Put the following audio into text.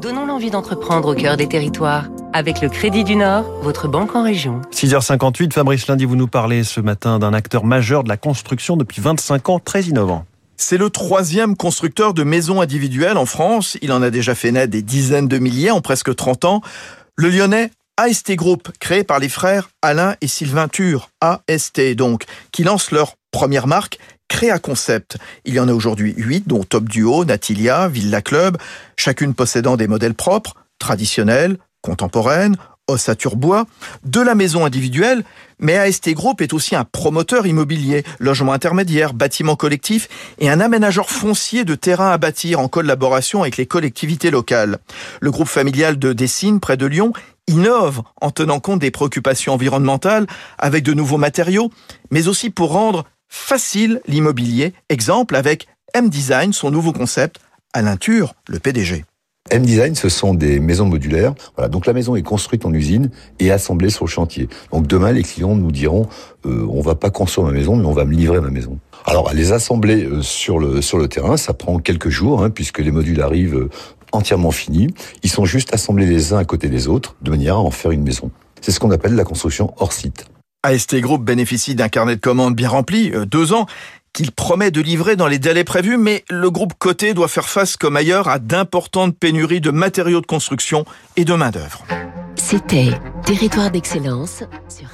Donnons l'envie d'entreprendre au cœur des territoires. Avec le Crédit du Nord, votre banque en région. 6h58, Fabrice Lundi, vous nous parlez ce matin d'un acteur majeur de la construction depuis 25 ans, très innovant. C'est le troisième constructeur de maisons individuelles en France. Il en a déjà fait naître des dizaines de milliers en presque 30 ans. Le lyonnais AST Group, créé par les frères Alain et Sylvain Tur, AST donc, qui lancent leur première marque, Créa Concept. Il y en a aujourd'hui huit, dont Top Duo, Natilia, Villa Club, chacune possédant des modèles propres, traditionnels, contemporaines, ossature bois, de la maison individuelle, mais AST Group est aussi un promoteur immobilier, logement intermédiaire, bâtiment collectif et un aménageur foncier de terrain à bâtir en collaboration avec les collectivités locales. Le groupe familial de Dessines, près de Lyon, innove en tenant compte des préoccupations environnementales avec de nouveaux matériaux, mais aussi pour rendre facile l'immobilier. Exemple avec M-Design, son nouveau concept, Alain Tur, le PDG. M-Design, ce sont des maisons modulaires. Voilà, donc la maison est construite en usine et assemblée sur le chantier. Donc demain, les clients nous diront, euh, on va pas construire ma maison, mais on va me livrer ma maison. Alors, à les assembler euh, sur le terrain, ça prend quelques jours, hein, puisque les modules arrivent euh, entièrement finis. Ils sont juste assemblés les uns à côté des autres, de manière à en faire une maison. C'est ce qu'on appelle la construction hors site. AST Group bénéficie d'un carnet de commandes bien rempli, euh, deux ans, qu'il promet de livrer dans les délais prévus, mais le groupe coté doit faire face, comme ailleurs, à d'importantes pénuries de matériaux de construction et de main-d'œuvre. C'était Territoire d'excellence sur